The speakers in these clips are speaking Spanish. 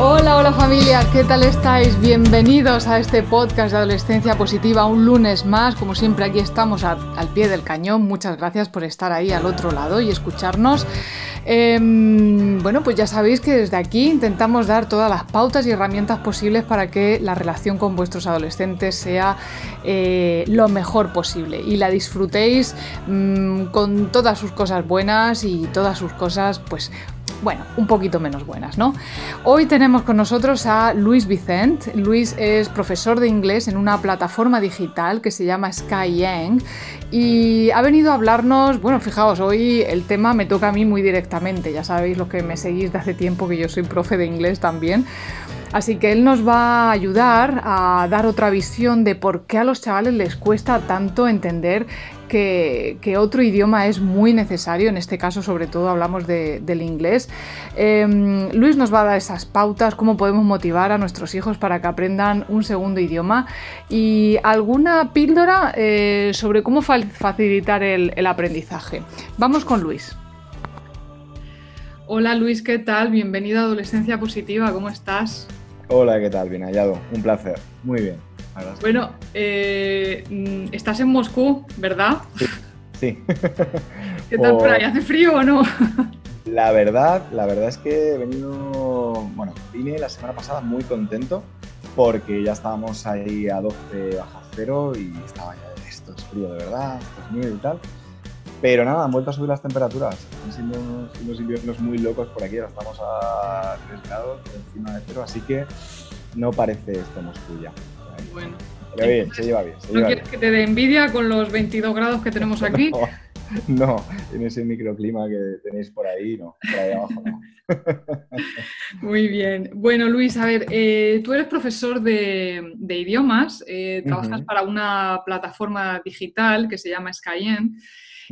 Hola, hola familia, ¿qué tal estáis? Bienvenidos a este podcast de Adolescencia Positiva, un lunes más. Como siempre, aquí estamos al pie del cañón. Muchas gracias por estar ahí al otro lado y escucharnos. Em, bueno, pues ya sabéis que desde aquí intentamos dar todas las pautas y herramientas posibles para que la relación con vuestros adolescentes sea eh, lo mejor posible y la disfrutéis mm, con todas sus cosas buenas y todas sus cosas, pues bueno, un poquito menos buenas, ¿no? Hoy tenemos con nosotros a Luis Vicent. Luis es profesor de inglés en una plataforma digital que se llama Skyeng y ha venido a hablarnos, bueno, fijaos, hoy el tema me toca a mí muy directamente, ya sabéis los que me seguís de hace tiempo que yo soy profe de inglés también. Así que él nos va a ayudar a dar otra visión de por qué a los chavales les cuesta tanto entender que, otro idioma es muy necesario, en este caso sobre todo hablamos del inglés. Em, Luis nos va a dar esas pautas, cómo podemos motivar a nuestros hijos para que aprendan un segundo idioma y alguna píldora eh, sobre cómo facilitar el aprendizaje. Vamos con Luis. Hola Luis, ¿qué tal? Bienvenido a Adolescencia Positiva, ¿cómo estás? Hola, ¿qué tal? Bien hallado, un placer. Muy bien. Bueno, eh, mm, estás en Moscú, ¿verdad? Sí. ¿Qué tal por ahí? ¿Hace frío o no? La verdad, la verdad es que he venido, bueno, vine la semana pasada muy contento porque ya estábamos ahí a 12 bajo cero y estaba ya, esto es frío de verdad, esto es y tal. Pero nada, han vuelto a subir las temperaturas. Están siendo unos, inviernos muy locos por aquí. Ahora estamos a 3 grados por encima de cero, así que no parece esto Moscú ya. Bueno. Pero bien, se lleva bien. ¿No quieres que te dé envidia con los 22 grados que tenemos aquí? No, en ese microclima que tenéis por ahí, no, por ahí abajo no. Muy bien. Bueno, Luis, a ver, eh, tú eres profesor de, idiomas, eh, trabajas para una plataforma digital que se llama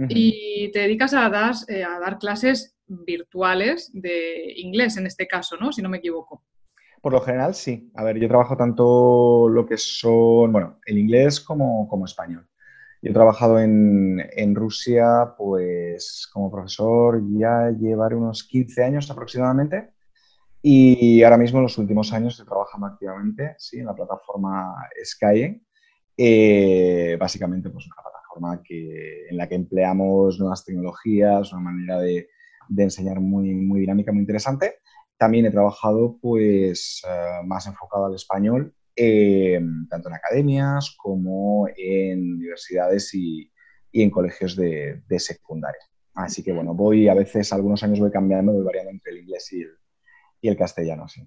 Y te dedicas a dar, eh, a dar clases virtuales de inglés en este caso, ¿no? Si no me equivoco. Por lo general, sí. A ver, yo trabajo tanto lo que son, bueno, el inglés como, como español. Yo he trabajado en, en, Rusia, pues como profesor ya llevaré unos 15 años aproximadamente. Y ahora mismo en los últimos años estoy trabajando activamente ¿sí? en la plataforma Skyeng. Eh, básicamente, pues una plataforma que, en la que empleamos nuevas tecnologías, una manera de, de enseñar muy, muy dinámica, muy interesante. También he trabajado pues eh, más enfocado al español, eh, tanto en academias como en universidades y, en colegios de, secundaria. Así que bueno, voy a veces, algunos años voy cambiando, voy variando entre el inglés y el, y el castellano, sí.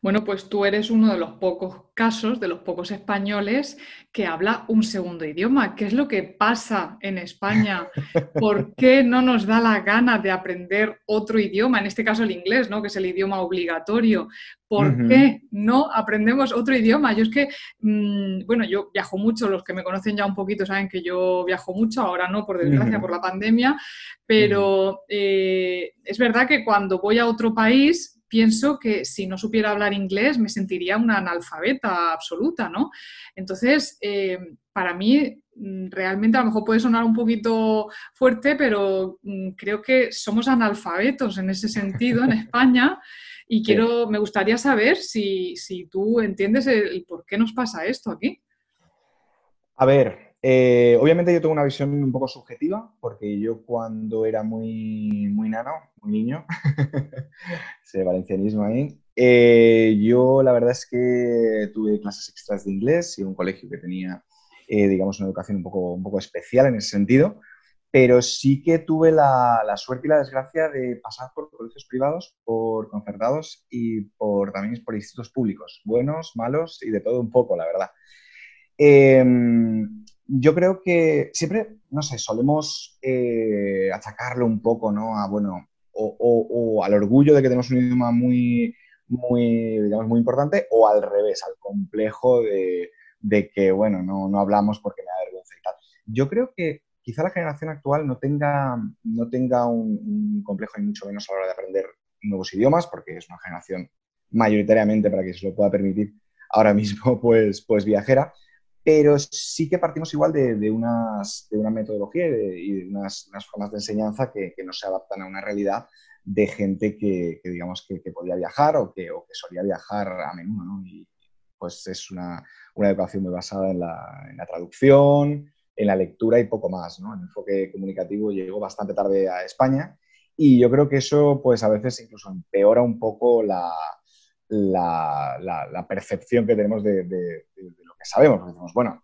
Bueno, pues tú eres uno de los pocos casos, de los pocos españoles que habla un segundo idioma. ¿Qué es lo que pasa en España? ¿Por qué no nos da la gana de aprender otro idioma? En este caso el inglés, ¿no? Que es el idioma obligatorio. ¿Por qué no aprendemos otro idioma? Yo es que, mm, bueno, yo viajo mucho, los que me conocen ya un poquito saben que yo viajo mucho, ahora no, por desgracia, por la pandemia, pero eh, es verdad que cuando voy a otro país pienso que si no supiera hablar inglés me sentiría una analfabeta absoluta, ¿no? Entonces, eh, para mí mm, realmente a lo mejor puede sonar un poquito fuerte, pero mm, creo que somos analfabetos en ese sentido en España y quiero, me gustaría saber si, tú entiendes el, por qué nos pasa esto aquí. A ver, eh, obviamente yo tengo una visión un poco subjetiva, porque yo cuando era muy, muy nano, muy niño, ese valencianismo ahí, eh, yo la verdad es que tuve clases extras de inglés y un colegio que tenía, eh, digamos, una educación un poco, un poco especial en ese sentido, pero sí que tuve la, la, suerte y la desgracia de pasar por colegios privados, por concertados y por, también por institutos públicos, buenos, malos y de todo un poco, la verdad. Yo creo que siempre, no sé, solemos eh, achacarlo un poco, ¿no? A, bueno, o, al orgullo de que tenemos un idioma muy, muy, digamos, muy importante, o al revés, al complejo de, de que, bueno, no, no hablamos porque me da vergüenza y tal. Yo creo que quizá la generación actual no tenga, no tenga un, complejo ni mucho menos a la hora de aprender nuevos idiomas, porque es una generación mayoritariamente, para que se lo pueda permitir, ahora mismo pues, pues viajera, pero sí que partimos igual de, unas, de una metodología y de, unas, formas de enseñanza que, no se adaptan a una realidad de gente que, digamos que, podía viajar o que, o que solía viajar a menudo, ¿no? Y pues es una, una educación muy basada en la, en la, traducción, en la lectura y poco más, ¿no? El enfoque comunicativo llegó bastante tarde a España y yo creo que eso pues a veces incluso empeora un poco la, la, la, percepción que tenemos de, de, lo sabemos. Porque decimos, bueno,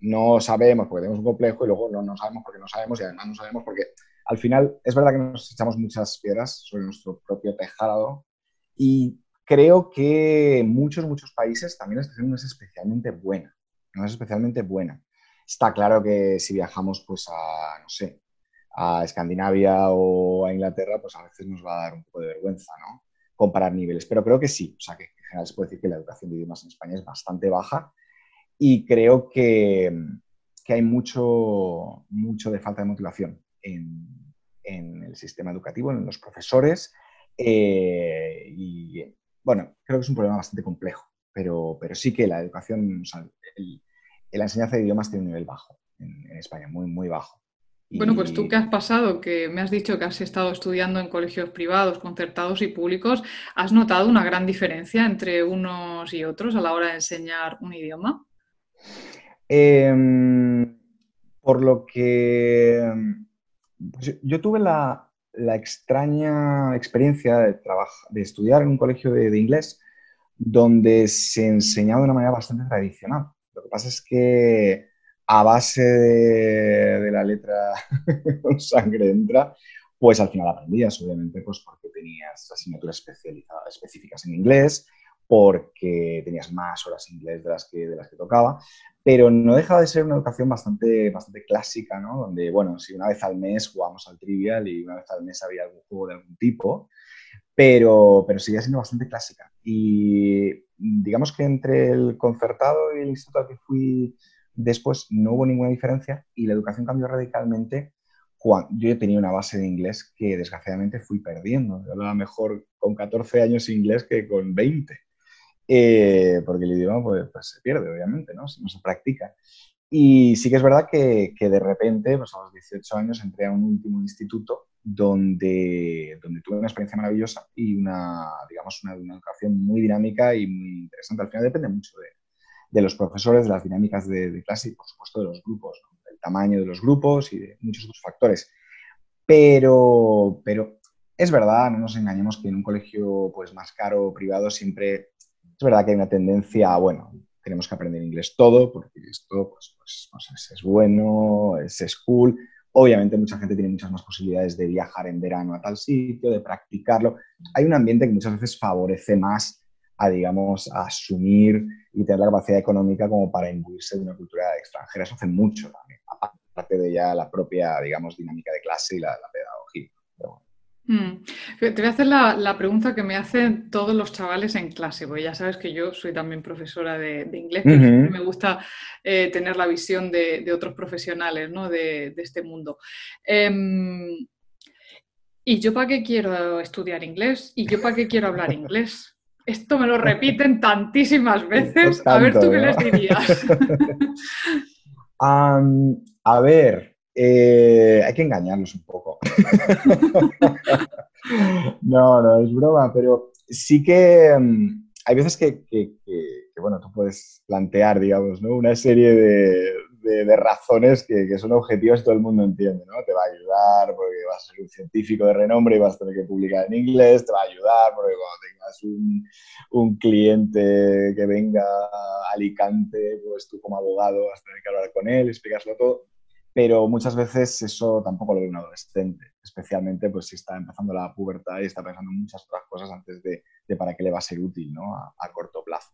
no sabemos porque tenemos un complejo y luego no, no sabemos porque no sabemos y además no sabemos porque al final es verdad que nos echamos muchas piedras sobre nuestro propio tejado y creo que muchos, muchos países también la situación no es especialmente buena. No es especialmente buena. Está claro que si viajamos pues a, no sé, a Escandinavia o a Inglaterra, pues a veces nos va a dar un poco de vergüenza, ¿no? comparar niveles, pero creo que sí, o sea que en general se puede decir que la educación de idiomas en España es bastante baja y creo que, que hay mucho, mucho de falta de motivación en, en el sistema educativo, en los profesores eh, y bueno, creo que es un problema bastante complejo, pero, pero sí que la educación, o sea, la enseñanza de idiomas tiene un nivel bajo en, en España, muy, muy bajo. Bueno, pues tú que has pasado, que me has dicho que has estado estudiando en colegios privados, concertados y públicos, ¿has notado una gran diferencia entre unos y otros a la hora de enseñar un idioma? Em, por lo que pues yo tuve la, extraña experiencia de, de estudiar en un colegio de, inglés donde se enseñaba de una manera bastante tradicional. Lo que pasa es que a base de, la letra con sangre entra, pues al final aprendías, obviamente, pues porque tenías asignaturas especializadas, específicas en inglés, porque tenías más horas inglés de las que, de las que tocaba, pero no dejaba de ser una educación bastante, bastante clásica, ¿no? Donde, bueno, si una vez al mes jugamos al trivial y una vez al mes había algún juego de algún tipo, pero, pero seguía siendo bastante clásica. Y digamos que entre el concertado y el instituto al que fui Después no hubo ninguna diferencia y la educación cambió radicalmente yo tenía una base de inglés que desgraciadamente fui perdiendo. Yo hablaba mejor con 14 años inglés que con 20, eh, porque el idioma pues, pues, se pierde, obviamente, ¿no? si no se practica. Y sí que es verdad que, que, de repente, pues a los 18 años, entré a un último instituto donde, donde tuve una experiencia maravillosa y una, digamos, una, una educación muy dinámica y muy interesante. Al final depende mucho de, de los profesores, de las dinámicas de, clase y, por supuesto, de los grupos, del tamaño de los grupos y de muchos otros factores. Pero, pero es verdad, no nos engañemos que en un colegio pues, más caro o privado siempre es verdad que hay una tendencia bueno, tenemos que aprender inglés todo, porque esto pues, pues, pues es, bueno, es, cool. Obviamente mucha gente tiene muchas más posibilidades de viajar en verano a tal sitio, de practicarlo. Hay un ambiente que muchas veces favorece más a, digamos, asumir y tener la capacidad económica como para imbuirse de una cultura extranjera. Eso hace mucho también, aparte de ya la propia, digamos, dinámica de clase y la, pedagogía. Mm. Te voy a hacer la, pregunta que me hacen todos los chavales en clase, porque ya sabes que yo soy también profesora de, inglés, me gusta eh, tener la visión de, otros profesionales ¿no? de, este mundo. Em, ¿Y yo para qué quiero estudiar inglés? ¿Y yo para qué quiero hablar inglés? Esto me lo repiten tantísimas veces. a ver, ¿tú qué les dirías? a ver, eh, hay que engañarlos un poco. no, no, es broma, pero sí que mm, hay veces que, bueno, tú puedes plantear, digamos, ¿no? una serie de, razones que, son objetivos y todo el mundo entiende, ¿no? Te va a ayudar porque vas a ser un científico de renombre y vas a tener que publicar en inglés, te va a ayudar porque cuando tengas un, un cliente que venga a Alicante, pues tú como abogado vas a tener que hablar con él, explicárselo todo, pero muchas veces eso tampoco lo ve un adolescente, especialmente pues si está empezando la pubertad y está pensando en muchas otras cosas antes de, de para qué le va a ser útil, ¿no? a, a corto plazo.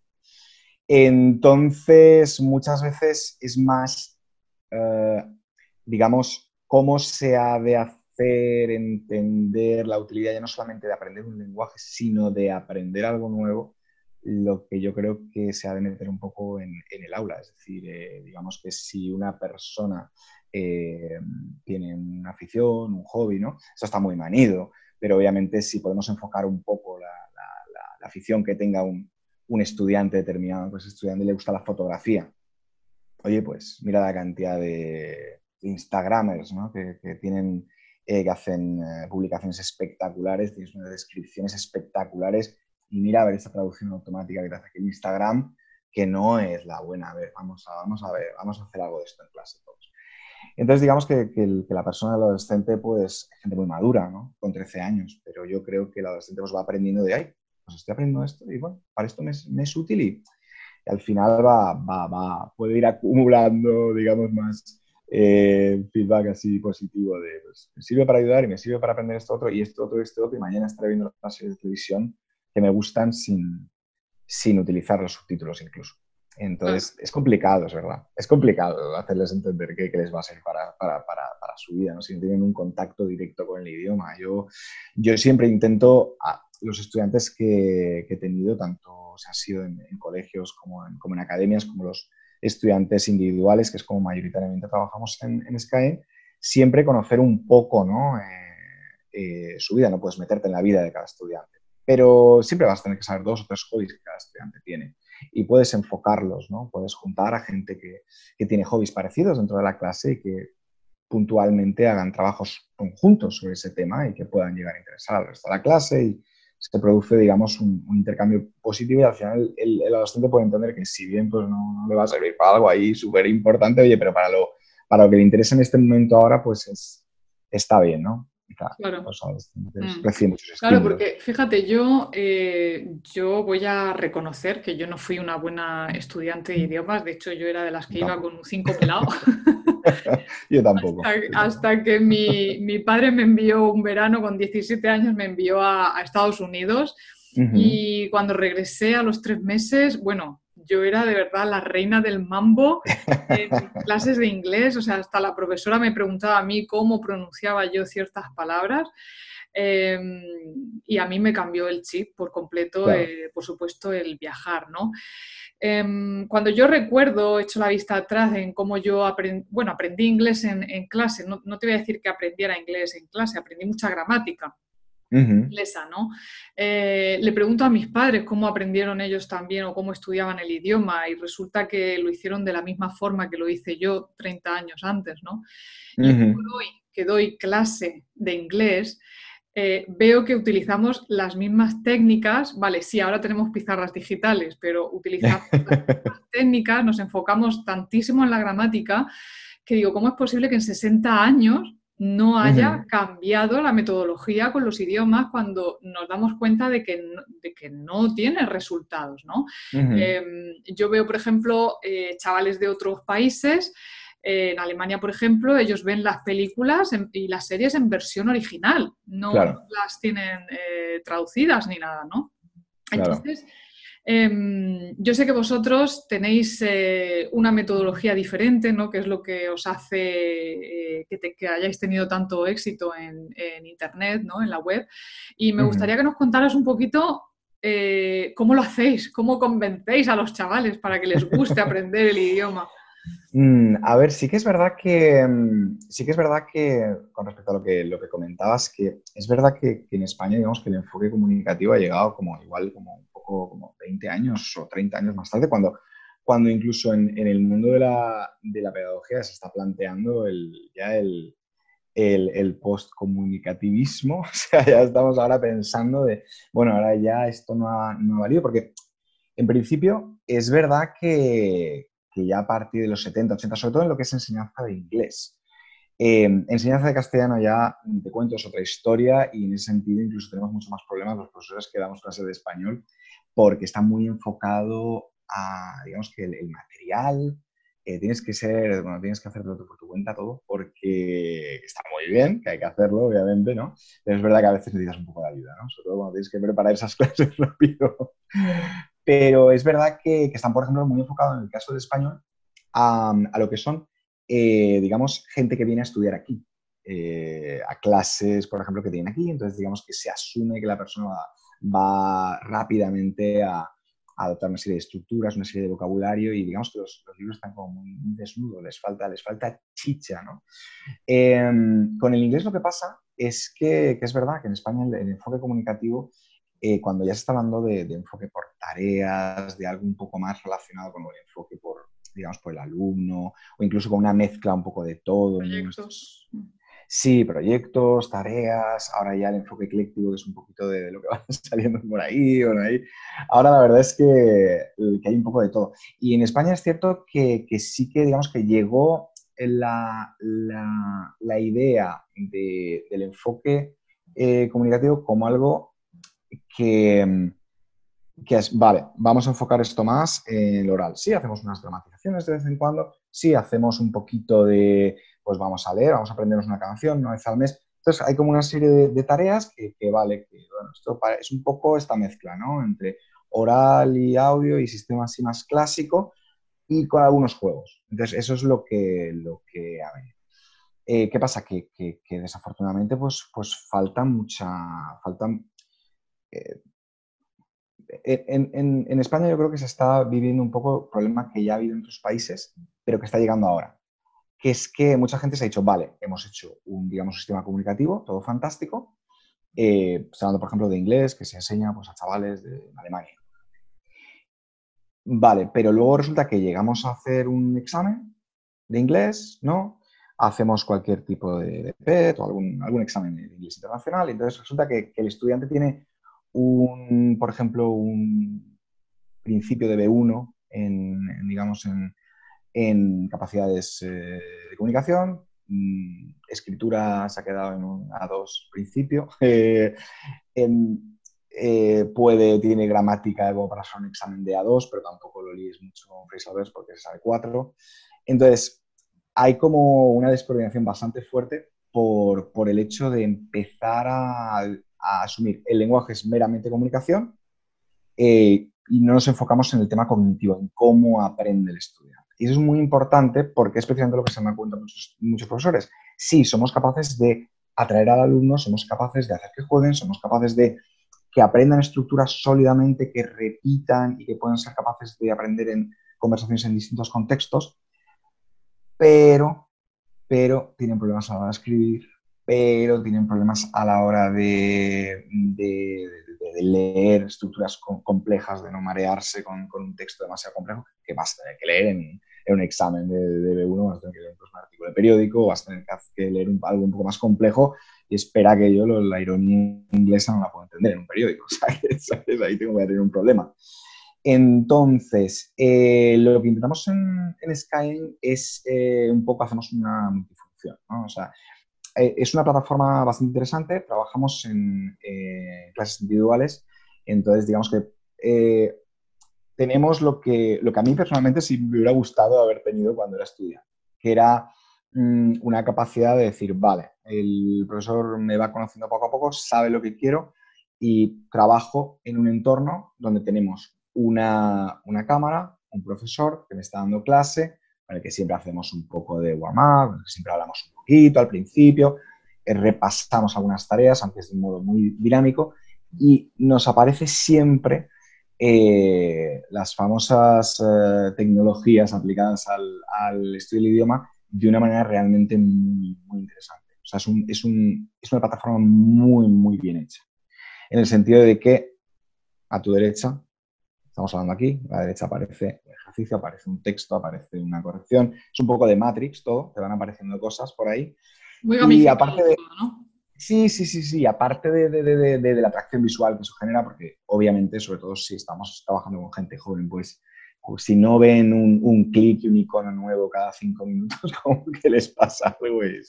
Entonces, muchas veces es más, eh, digamos, cómo se ha de hacer entender la utilidad ya no solamente de aprender un lenguaje, sino de aprender algo nuevo lo que yo creo que se ha de meter un poco en, el aula. Es decir, eh, digamos que si una persona eh, tiene una afición, un hobby, ¿no? Eso está muy manido, pero obviamente si podemos enfocar un poco la, afición que tenga un, estudiante determinado, pues estudiante le gusta la fotografía. Oye, pues mira la cantidad de Instagramers ¿no? que, tienen, eh, que hacen publicaciones espectaculares, tienes unas descripciones espectaculares y mira ver esta traducción automática que te hace aquí en Instagram, que no es la buena. A ver, vamos a, vamos a ver, vamos a hacer algo de esto en clase todos. Entonces, digamos que, que, la persona, el adolescente, pues es gente muy madura, ¿no? Con 13 años, pero yo creo que el adolescente pues, va aprendiendo de, ahí, pues estoy aprendiendo esto y bueno, para esto me, me es útil y, al final va, va, va, puede ir acumulando, digamos, más eh, feedback así positivo de, pues, me sirve para ayudar y me sirve para aprender esto otro y esto otro y esto otro y mañana estaré viendo la serie de televisión que me gustan sin, sin utilizar los subtítulos incluso. Entonces, es complicado, es verdad. Es complicado hacerles entender qué, les va a ser para, para, para, para, su vida, ¿no? si no tienen un contacto directo con el idioma. Yo, yo siempre intento, a los estudiantes que, que he tenido, tanto o sea, ha sido en, colegios como en, como en, academias, como los estudiantes individuales, que es como mayoritariamente trabajamos en, en siempre conocer un poco ¿no? Eh, eh, su vida. No puedes meterte en la vida de cada estudiante pero siempre vas a tener que saber dos o tres hobbies que cada estudiante tiene y puedes enfocarlos, ¿no? Puedes juntar a gente que, que tiene hobbies parecidos dentro de la clase y que puntualmente hagan trabajos conjuntos sobre ese tema y que puedan llegar a interesar al resto de la clase y se produce, digamos, un, intercambio positivo y al final el, el, adolescente puede entender que si bien pues no, le va a servir para algo ahí súper importante, oye, pero para lo, para lo que le interesa en este momento ahora, pues es, está bien, ¿no? Claro. Mm. claro, porque fíjate, yo, eh, yo voy a reconocer que yo no fui una buena estudiante de idiomas, de hecho yo era de las que iba con un 5 pelado. yo tampoco. Hasta, que mi, padre me envió un verano con 17 años, me envió a, Estados Unidos y cuando regresé a los tres meses, bueno, yo era de verdad la reina del mambo en clases de inglés, o sea, hasta la profesora me preguntaba a mí cómo pronunciaba yo ciertas palabras. Em, y a mí me cambió el chip por completo, eh, por supuesto, el viajar, ¿no? Em, cuando yo recuerdo, he hecho la vista atrás en cómo yo aprendí, bueno, aprendí inglés en, clase, no, no, te voy a decir que aprendiera inglés en clase, aprendí mucha gramática, inglesa, ¿no? Eh, le pregunto a mis padres cómo aprendieron ellos también o cómo estudiaban el idioma y resulta que lo hicieron de la misma forma que lo hice yo 30 años antes, ¿no? Y hoy que doy clase de inglés, eh, veo que utilizamos las mismas técnicas, vale, sí, ahora tenemos pizarras digitales, pero utilizamos las mismas técnicas, nos enfocamos tantísimo en la gramática que digo, ¿cómo es posible que en 60 años no haya cambiado la metodología con los idiomas cuando nos damos cuenta de que no, de que no tiene resultados. ¿no? Em, yo veo, por ejemplo, eh, chavales de otros países. Eh, en Alemania, por ejemplo, ellos ven las películas y las series en versión original, no las tienen eh, traducidas ni nada, ¿no? Entonces, Em, yo sé que vosotros tenéis eh, una metodología diferente, ¿no? que es lo que os hace eh, que, hayáis tenido tanto éxito en, Internet, ¿no? en la web. Y me gustaría que nos contaras un poquito eh, cómo lo hacéis, cómo convencéis a los chavales para que les guste aprender el idioma. Mm, a ver, sí que es verdad que mm, sí que es verdad que con respecto a lo que, lo que comentabas, que es verdad que, que en España, digamos que el enfoque comunicativo ha llegado como igual como como 20 años o 30 años más tarde, cuando, cuando incluso en, el mundo de la, de la, pedagogía se está planteando el, ya el, el, el postcomunicativismo, o sea, ya estamos ahora pensando de, bueno, ahora ya esto no ha, no ha valido, porque en principio es verdad que, que, ya a partir de los 70, 80, sobre todo en lo que es enseñanza de inglés, eh, enseñanza de castellano ya, te cuento, es otra historia y en ese sentido incluso tenemos mucho más problemas los profesores que damos clases de español porque está muy enfocado a, digamos que el, material, eh, tienes que ser, bueno, tienes que hacerlo por tu cuenta todo, porque está muy bien, que hay que hacerlo, obviamente, ¿no? Pero es verdad que a veces necesitas un poco de ayuda, ¿no? Sobre todo cuando tienes que preparar esas clases rápido. Pero es verdad que, están, por ejemplo, muy enfocados en el caso de español a, lo que son, eh, digamos, gente que viene a estudiar aquí. Eh, a clases, por ejemplo, que tienen aquí, entonces digamos que se asume que la persona va, va rápidamente a, adoptar una serie de estructuras, una serie de vocabulario y digamos que los, libros están como muy, desnudos, les falta, les falta chicha, ¿no? Em, con el inglés lo que pasa es que, es verdad que en España el, enfoque comunicativo, eh, cuando ya se está hablando de, enfoque por tareas, de algo un poco más relacionado con el enfoque por, digamos, por el alumno, o incluso con una mezcla un poco de todo. Proyectos. Sí, proyectos, tareas, ahora ya el enfoque ecléctico, que es un poquito de lo que va saliendo por ahí o ahí. Ahora la verdad es que, hay un poco de todo. Y en España es cierto que, sí que, digamos, que llegó la, la, idea del enfoque eh, comunicativo como algo que, que es, vale, vamos a enfocar esto más en el oral. Sí, hacemos unas dramatizaciones de vez en cuando, sí, hacemos un poquito de pues vamos a leer, vamos a aprendernos una canción una vez al mes. Entonces hay como una serie de, tareas que, vale, que esto es un poco esta mezcla, ¿no? Entre oral y audio y sistema así más clásico y con algunos juegos. Entonces eso es lo que, lo que. Eh, ¿Qué pasa? Que, desafortunadamente pues, pues falta mucha, faltan... Eh, en, en, España yo creo que se está viviendo un poco el problema que ya ha habido en otros países, pero que está llegando ahora que es que mucha gente se ha dicho, vale, hemos hecho un, digamos, sistema comunicativo, todo fantástico, eh, hablando, por ejemplo, de inglés, que se enseña pues, a chavales de Alemania. Vale, pero luego resulta que llegamos a hacer un examen de inglés, ¿no? Hacemos cualquier tipo de, PET o algún, algún examen de inglés internacional y entonces resulta que, el estudiante tiene un, por ejemplo, un principio de B1 en digamos, en, en capacidades eh, de comunicación. Mm, escritura se ha quedado en un A2 principio. Eh, puede, tiene gramática como para hacer un examen de A2, pero tampoco lo líes mucho con phrasal porque es A4. Entonces, hay como una descoordinación bastante fuerte por, por el hecho de empezar a, a, asumir el lenguaje es meramente comunicación eh, y no nos enfocamos en el tema cognitivo, en cómo aprende el estudiante. Y eso es muy importante porque es precisamente lo que se me cuenta muchos, muchos profesores. Sí, somos capaces de atraer al alumno, somos capaces de hacer que jueguen, somos capaces de que aprendan estructuras sólidamente, que repitan y que puedan ser capaces de aprender en conversaciones en distintos contextos, pero, pero tienen problemas a la hora de escribir, pero tienen problemas a la hora de, leer estructuras complejas, de no marearse con, con, un texto demasiado complejo que vas a tener que leer en, en un examen de, de, B1 vas a tener que leer un artículo de periódico, vas a tener que leer algo un poco más complejo y espera que yo la ironía inglesa no la puedo entender en un periódico, ¿sabes? Ahí tengo que tener un problema. Entonces, eh, lo que intentamos en, en Skyeng es eh, un poco, hacemos una multifunción, ¿no? O sea, eh, es una plataforma bastante interesante, trabajamos en clases individuales, entonces digamos que tenemos lo que, lo que a mí personalmente sí me hubiera gustado haber tenido cuando era estudiante, que era mm, una capacidad de decir, vale, el profesor me va conociendo poco a poco, sabe lo que quiero y trabajo en un entorno donde tenemos una, una cámara, un profesor que me está dando clase, para el que siempre hacemos un poco de warm-up, siempre hablamos un poquito al principio, eh, repasamos algunas tareas, aunque es de un modo muy dinámico, y nos aparece siempre eh, las famosas eh, tecnologías aplicadas al, estudio del idioma de una manera realmente muy, interesante. O sea, es, una plataforma muy, muy bien hecha. En el sentido de que a tu derecha, estamos hablando aquí, a la derecha aparece el ejercicio, aparece un texto, aparece una corrección. Es un poco de Matrix todo, te van apareciendo cosas por ahí. Muy y aparte de, ¿no? Sí, sí, sí, sí. Aparte de, la atracción visual que eso genera, porque obviamente, sobre todo si estamos trabajando con gente joven, pues, pues si no ven un, clic y un icono nuevo cada cinco minutos, como que les pasa algo y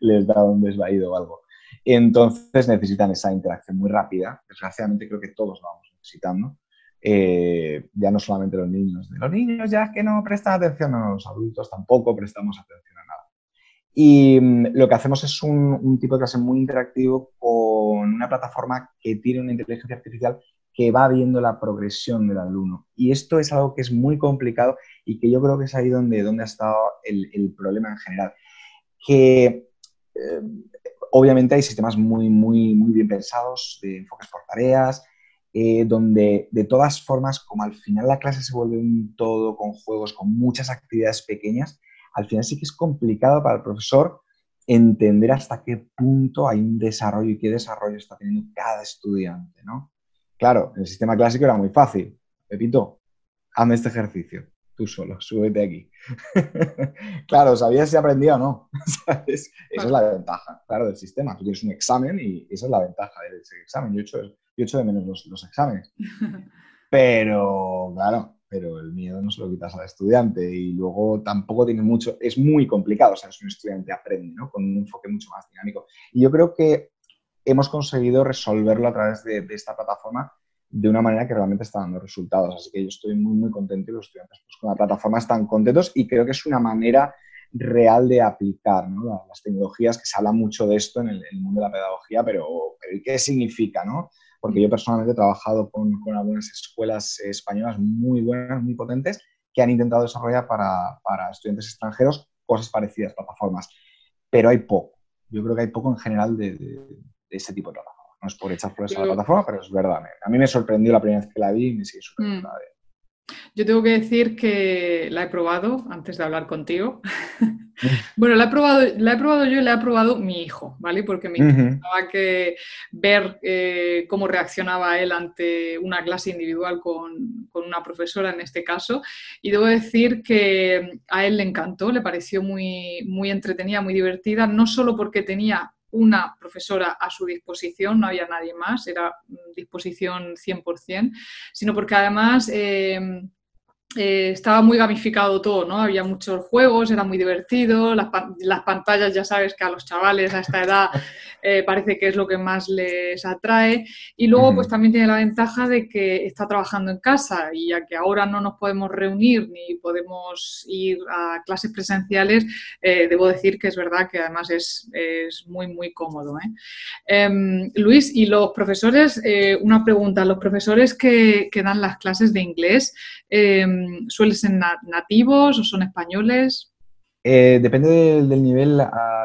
les da un desvaído o algo. Entonces necesitan esa interacción muy rápida. Desgraciadamente creo que todos lo vamos necesitando. Eh, ya no solamente los niños. Los niños ya que no prestan atención, a los adultos tampoco prestamos atención a nada. Y mm, lo que hacemos es un, tipo de clase muy interactivo con una plataforma que tiene una inteligencia artificial que va viendo la progresión del alumno. Y esto es algo que es muy complicado y que yo creo que es ahí donde, donde ha estado el, problema en general. Que eh, obviamente hay sistemas muy, muy, muy bien pensados de enfoques por tareas, eh, donde de todas formas, como al final la clase se vuelve un todo con juegos, con muchas actividades pequeñas, al final sí que es complicado para el profesor entender hasta qué punto hay un desarrollo y qué desarrollo está teniendo cada estudiante, ¿no? Claro, en el sistema clásico era muy fácil. Pepito, hazme este ejercicio, tú solo, súbete aquí. claro, sabías si aprendía o no. Esa es la ventaja, claro, del sistema. Tú tienes un examen y esa es la ventaja de ese examen. Yo echo, yo echo de menos los, los exámenes. Pero, claro, pero el miedo no se lo quitas al estudiante y luego tampoco tiene mucho, es muy complicado, o sea, si un estudiante aprende, ¿no? Con un enfoque mucho más dinámico. Y yo creo que hemos conseguido resolverlo a través de, esta plataforma de una manera que realmente está dando resultados. Así que yo estoy muy, muy contento y los estudiantes pues, con la plataforma están contentos y creo que es una manera real de aplicar ¿no? las tecnologías, que se habla mucho de esto en el, mundo de la pedagogía, pero, pero ¿qué significa? ¿no? Porque yo personalmente he trabajado con, algunas escuelas españolas muy buenas, muy potentes, que han intentado desarrollar para, estudiantes extranjeros cosas parecidas, plataformas, pero hay poco. Yo creo que hay poco en general de, ese tipo de plataformas. No es por echar flores a la plataforma, pero es verdad. A mí me sorprendió la primera vez que la vi y me sigue sorprendiendo. Mm. Yo tengo que decir que la he probado antes de hablar contigo. bueno, la he, probado, la he probado yo y la he probado mi hijo, ¿vale? Porque me interesaba que ver eh, cómo reaccionaba él ante una clase individual con, con, una profesora en este caso. Y debo decir que a él le encantó, le pareció muy, muy entretenida, muy divertida, no solo porque tenía una profesora a su disposición, no había nadie más, era disposición 100%, sino porque además eh, eh, estaba muy gamificado todo, ¿no? Había muchos juegos, era muy divertido, las, pantallas ya sabes que a los chavales a esta edad eh, parece que es lo que más les atrae y luego pues también tiene la ventaja de que está trabajando en casa y ya que ahora no nos podemos reunir ni podemos ir a clases presenciales, eh, debo decir que es verdad que además es, muy muy cómodo. Em, Luis, y los profesores, una pregunta, los profesores que, que dan las clases de inglés, Em, ¿Suelen ser nativos o son españoles? Eh, depende del, nivel,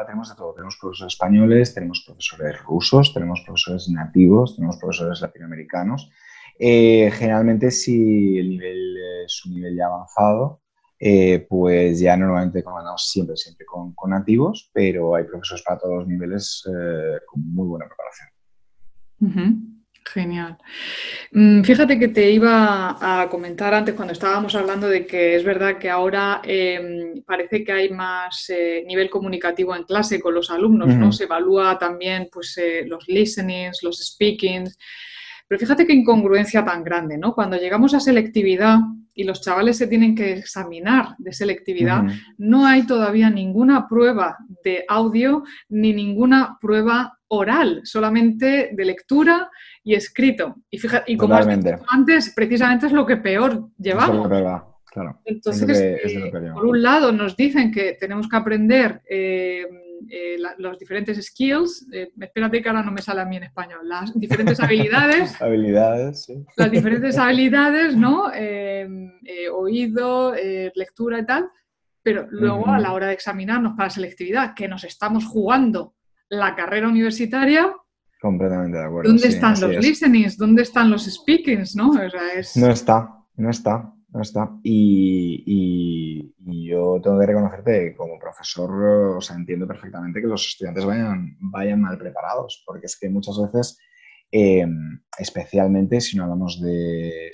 tenemos de todo. Tenemos profesores españoles, tenemos profesores rusos, tenemos profesores nativos, tenemos profesores latinoamericanos. Eh, generalmente, si el nivel es un nivel ya avanzado, eh, pues ya normalmente comandamos siempre, siempre con, nativos, pero hay profesores para todos los niveles con muy buena preparación. Genial. Mm, fíjate que te iba a comentar antes cuando estábamos hablando de que es verdad que ahora em, parece que hay más eh, nivel comunicativo en clase con los alumnos, ¿no? Se evalúa también pues, eh, los listenings, los speakings. Pero fíjate qué incongruencia tan grande, ¿no? Cuando llegamos a selectividad y los chavales se tienen que examinar de selectividad, no hay todavía ninguna prueba de audio ni ninguna prueba oral, solamente de lectura y escrito. Y, fíjate, y como has dicho antes, precisamente es lo que peor llevamos. Entonces, por un lado nos dicen que tenemos que aprender eh, eh, los diferentes skills, eh, espérate que ahora no me sale a mí en español, las diferentes habilidades. habilidades, sí. Las diferentes habilidades, ¿no? oído, lectura y tal. Pero luego a la hora de examinarnos para selectividad, que nos estamos jugando la carrera universitaria. Completamente de acuerdo. ¿Dónde están los listenings? ¿Dónde están los speakings? ¿no? no está, no está, no está. Y, yo tengo que reconocerte como profesor, o sea, entiendo perfectamente que los estudiantes vayan, vayan mal preparados, porque es que muchas veces, em, especialmente si no hablamos de,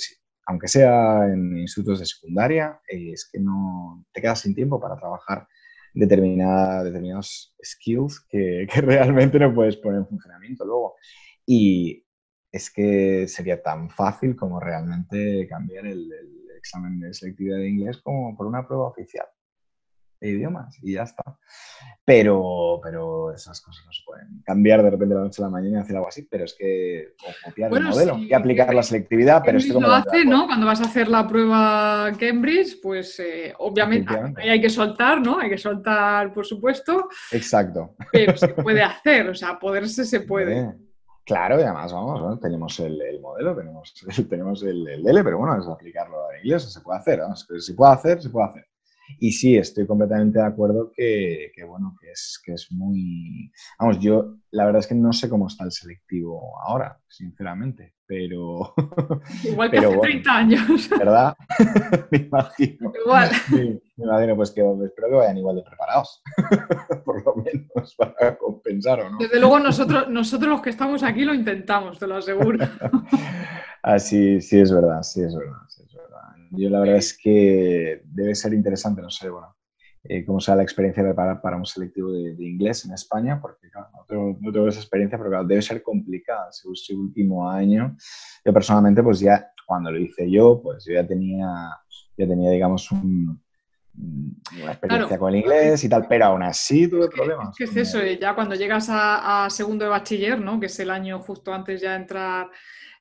aunque sea en institutos de secundaria, es que no te quedas sin tiempo para trabajar determinados skills que, realmente no puedes poner en funcionamiento luego. Y es que sería tan fácil como realmente cambiar el, el examen de selectividad de inglés como por una prueba oficial de idiomas y ya está. Pero, pero esas cosas no se pueden cambiar de repente de la noche a la mañana y hacer algo así, pero es que copiar el modelo y aplicar la selectividad. Pero esto lo hace, ¿no? Cuando vas a hacer la prueba Cambridge, pues eh, obviamente hay que soltar, ¿no? Hay que soltar, por supuesto. Exacto. Pero se puede hacer, o sea, poderse se puede. Claro, y además, vamos, tenemos el, modelo, tenemos, tenemos el, el, L, pero bueno, es aplicarlo a inglés, se puede hacer, ¿no? se puede hacer, se puede hacer. Y sí, estoy completamente de acuerdo que, bueno, que es, que es muy... Vamos, yo la verdad es que no sé cómo está el selectivo ahora, sinceramente, pero... Igual que hace 30 años. ¿Verdad? me imagino. Igual. Me, imagino, pues que espero que vayan igual de preparados, por lo menos para compensar o no. Desde luego nosotros, nosotros los que estamos aquí lo intentamos, te lo aseguro. Así, ah, sí es verdad, sí es verdad, sí es verdad. Yo la verdad es que debe ser interesante, no sé, bueno, eh, cómo sea la experiencia de preparar para un selectivo de, inglés en España, porque claro, no tengo, esa experiencia, pero claro, debe ser complicada. Según este último año, yo personalmente, pues ya cuando lo hice yo, pues yo ya tenía, ya tenía digamos, un, una experiencia con el inglés y tal, pero aún así tuve problemas. ¿Qué es eso? Ya cuando llegas a, a, segundo de bachiller, ¿no? Que es el año justo antes ya de entrar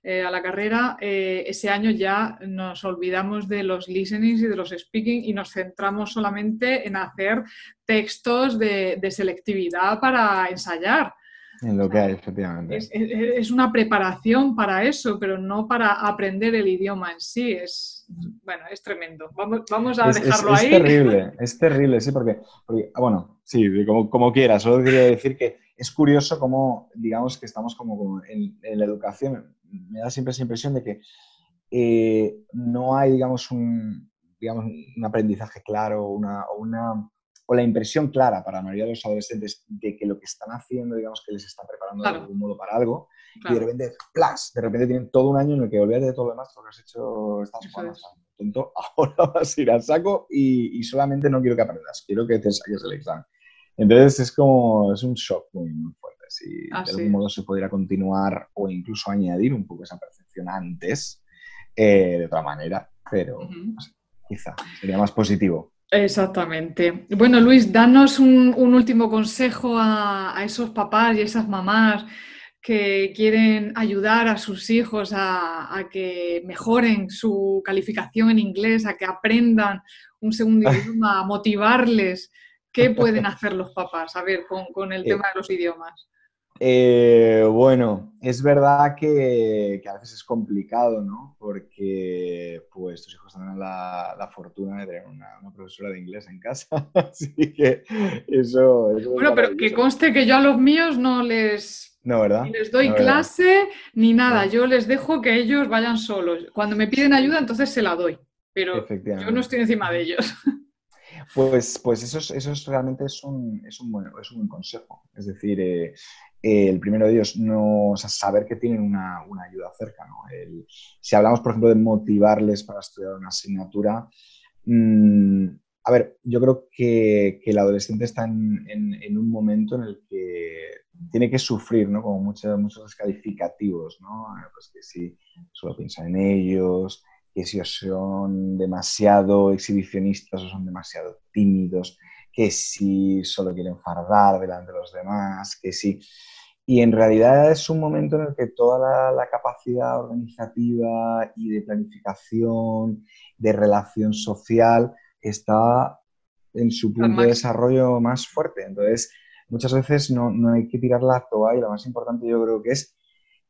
eh, a la carrera, eh, ese año ya nos olvidamos de los listenings y de los speaking y nos centramos solamente en hacer textos de, selectividad para ensayar. En lo que hay, efectivamente. Es, una preparación para eso, pero no para aprender el idioma en sí. Es, bueno, es tremendo. Vamos, vamos a dejarlo ahí. Es terrible, es terrible, sí, porque, ah, bueno, sí, como, como quieras. Solo quería decir que es curioso cómo, digamos, que estamos como en, en la educación me da siempre esa impresión de que eh, no hay, digamos un, digamos, un aprendizaje claro una, o, una, o la impresión clara para la mayoría de los adolescentes de que lo que están haciendo, digamos, que les está preparando de algún modo para algo, y de repente, ¡plas! De repente tienen todo un año en el que olvídate de todo lo demás, lo que has hecho, estás jugando, tonto, ahora vas a ir al saco y, y, solamente no quiero que aprendas, quiero que te saques el examen. Entonces es como, es un shock muy, muy fuerte si ah, de algún modo se pudiera continuar o incluso añadir un poco esa percepción antes, eh, de otra manera, pero quizá sería más positivo. Exactamente. Bueno, Luis, danos un, último consejo a, esos papás y esas mamás que quieren ayudar a sus hijos a, que mejoren su calificación en inglés, a que aprendan un segundo idioma, a motivarles. ¿Qué pueden hacer los papás? A ver, con, el eh, tema de los idiomas. Eh, bueno, es verdad que, a veces es complicado, ¿no? Porque pues tus hijos tienen la, fortuna de tener una, profesora de inglés en casa, así que eso... bueno, pero que conste que yo a los míos no les... No, ¿verdad? Ni les doy clase ni nada, yo les dejo que ellos vayan solos. Cuando me piden ayuda, entonces se la doy, pero yo no estoy encima de ellos. Pues, pues eso, es, eso realmente es un, es, un, es un buen consejo. Es decir, eh, el primero de ellos, no, saber que tienen una, ayuda cerca. si hablamos, por ejemplo, de motivarles para estudiar una asignatura, mm, a ver, yo creo que, el adolescente está en, un momento en el que tiene que sufrir, ¿no? Como muchos, muchos descalificativos, ¿no? Pues que si solo piensa en ellos, que si son demasiado exhibicionistas o son demasiado tímidos, que si solo quieren fardar delante de los demás, que si... Y en realidad es un momento en el que toda la, capacidad organizativa y de planificación, de relación social, está en su punto de desarrollo más fuerte. Entonces, muchas veces no, no, hay que tirar la toalla. Lo más importante yo creo que es,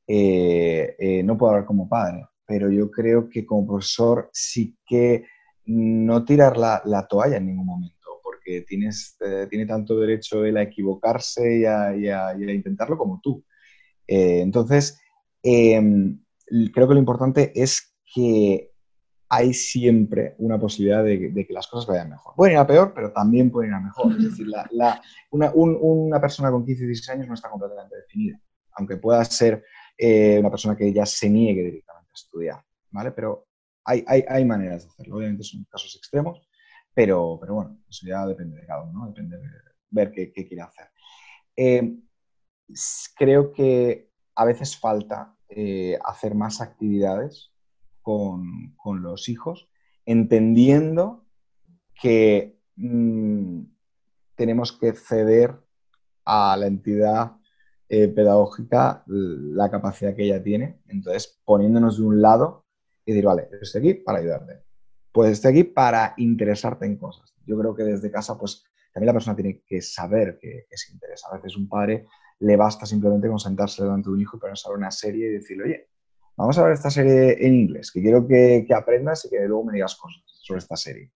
eh, eh, no puedo hablar como padre, pero yo creo que como profesor sí que no tirar la, la toalla en ningún momento tienes, eh, tiene tanto derecho él a equivocarse y a, intentarlo como tú. Eh, entonces, em, creo que lo importante es que hay siempre una posibilidad de, que las cosas vayan mejor. Pueden ir a peor, pero también pueden ir a mejor. Es decir, una, persona con 15 16 años no está completamente definida, aunque pueda ser eh, una persona que ya se niegue directamente a estudiar, ¿vale? Pero hay, hay maneras de hacerlo. Obviamente son casos extremos, pero, pero bueno, eso ya depende de cada uno, depende de ver qué, quiere hacer. Eh, creo que a veces falta eh, hacer más actividades con, los hijos, entendiendo que mm, tenemos que ceder a la entidad eh, pedagógica la capacidad que ella tiene. Entonces, poniéndonos de un lado y decir, vale, estoy aquí para ayudarte pues esté aquí para interesarte en cosas. Yo creo que desde casa, pues también la persona tiene que saber que, se interesa. A veces un padre le basta simplemente con sentarse delante de un hijo y ponerse a una serie y decirle, oye, vamos a ver esta serie en inglés, que quiero que, aprendas y que luego me digas cosas sobre esta serie.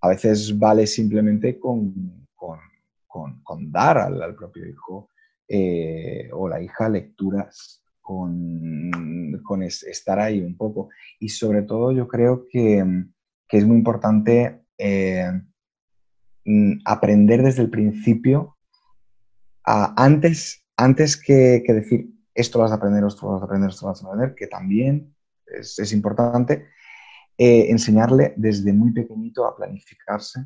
a veces vale simplemente con, con, dar al, propio hijo eh, o la hija lecturas, con, estar ahí un poco. Y sobre todo yo creo que, es muy importante eh, mm, aprender desde el principio, antes, antes que, decir esto lo vas a aprender, esto lo vas a aprender, esto lo vas a aprender, que también es, importante, eh, enseñarle desde muy pequeñito a planificarse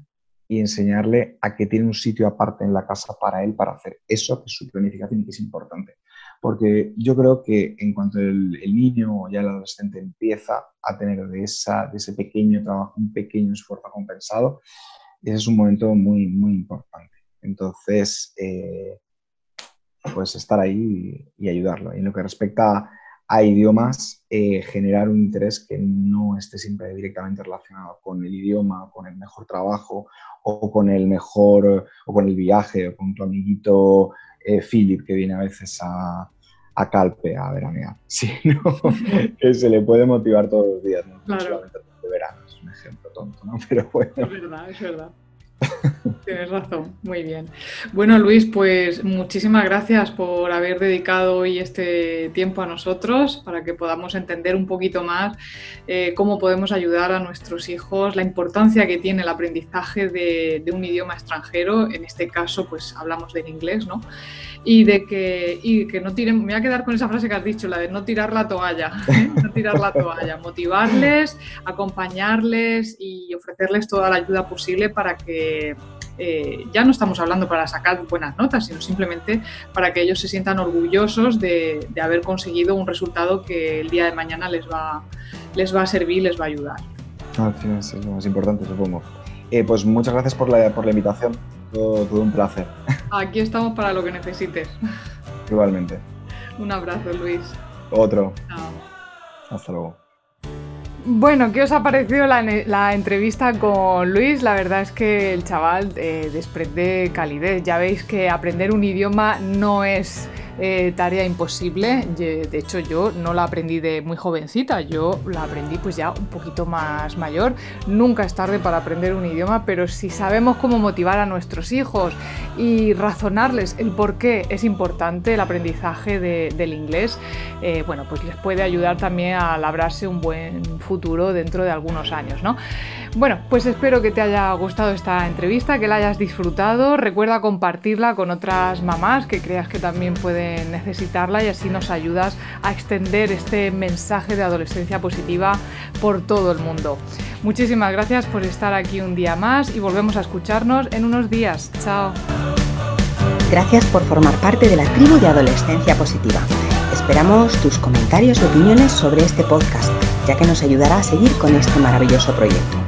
y enseñarle a que tiene un sitio aparte en la casa para él para hacer eso, que es su planificación y que es importante. Porque yo creo que en cuanto el, niño o ya el adolescente empieza a tener de, esa, de ese pequeño trabajo, un pequeño esfuerzo compensado, ese es un momento muy, muy importante. Entonces, eh, pues estar ahí y, ayudarlo. Y en lo que respecta a idiomas, eh, generar un interés que no esté siempre directamente relacionado con el idioma, con el mejor trabajo o con el mejor, o con el viaje, o con tu amiguito eh, Philip que viene a veces a, a Calpe a veranear, sino que se le puede motivar todos los días, no, solamente de verano, es un ejemplo tonto, ¿no? Pero bueno. Es verdad, es verdad. Tienes razón, muy bien. Bueno, Luis, pues muchísimas gracias por haber dedicado hoy este tiempo a nosotros para que podamos entender un poquito más eh, cómo podemos ayudar a nuestros hijos, la importancia que tiene el aprendizaje de, un idioma extranjero, en este caso, pues hablamos del inglés, ¿no? Y de que, y que no tiren, me voy a quedar con esa frase que has dicho, la de no tirar la toalla, ¿eh? no tirar la toalla, motivarles, acompañarles y ofrecerles toda la ayuda posible para que eh, ya no estamos hablando para sacar buenas notas, sino simplemente para que ellos se sientan orgullosos de, haber conseguido un resultado que el día de mañana les va, les va a servir, les va a ayudar. Ah, es lo más importante, supongo. Eh, pues muchas gracias por la, por la invitación, todo, todo un placer. Aquí estamos para lo que necesites. Igualmente. Un abrazo, Luis. Otro. Hasta luego. Bueno, ¿qué os ha parecido la, entrevista con Luis? La verdad es que el chaval eh, desprende calidez. Ya veis que aprender un idioma no es eh, tarea imposible. De hecho, yo no la aprendí de muy jovencita, yo la aprendí pues ya un poquito más mayor. Nunca es tarde para aprender un idioma, pero si sabemos cómo motivar a nuestros hijos y razonarles el por qué es importante el aprendizaje del inglés, eh, bueno, pues les puede ayudar también a labrarse un buen futuro dentro de algunos años, ¿no? Bueno, pues espero que te haya gustado esta entrevista, que la hayas disfrutado. Recuerda compartirla con otras mamás que creas que también pueden necesitarla y así nos ayudas a extender este mensaje de adolescencia positiva por todo el mundo. Muchísimas gracias por estar aquí un día más y volvemos a escucharnos en unos días. Chao. Gracias por formar parte de la tribu de Adolescencia Positiva. Esperamos tus comentarios y opiniones sobre este podcast, ya que nos ayudará a seguir con este maravilloso proyecto